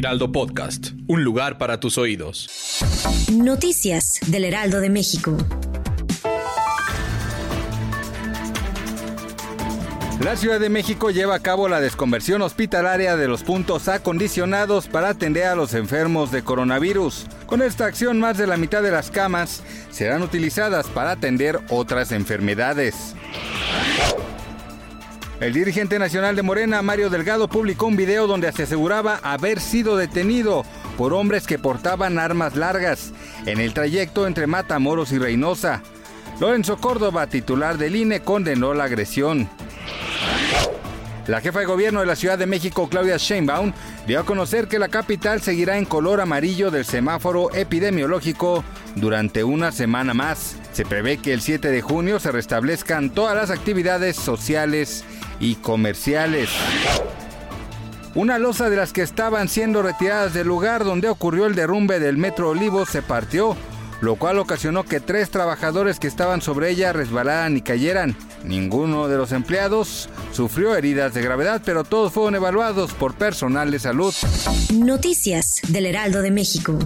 Heraldo Podcast, un lugar para tus oídos. Noticias del Heraldo de México. La Ciudad de México lleva a cabo la desconversión hospitalaria de los puntos acondicionados para atender a los enfermos de coronavirus. Con esta acción, más de la mitad de las camas serán utilizadas para atender otras enfermedades. El dirigente nacional de Morena, Mario Delgado, publicó un video donde se aseguraba haber sido detenido por hombres que portaban armas largas en el trayecto entre Matamoros y Reynosa. Lorenzo Córdoba, titular del INE, condenó la agresión. La jefa de gobierno de la Ciudad de México, Claudia Sheinbaum, dio a conocer que la capital seguirá en color amarillo del semáforo epidemiológico durante una semana más. Se prevé que el 7 de junio se restablezcan todas las actividades sociales y comerciales. Una losa de las que estaban siendo retiradas del lugar donde ocurrió el derrumbe del Metro Olivo se partió, lo cual ocasionó que tres trabajadores que estaban sobre ella resbalaran y cayeran. Ninguno de los empleados sufrió heridas de gravedad, pero todos fueron evaluados por personal de salud. Noticias del Heraldo de México.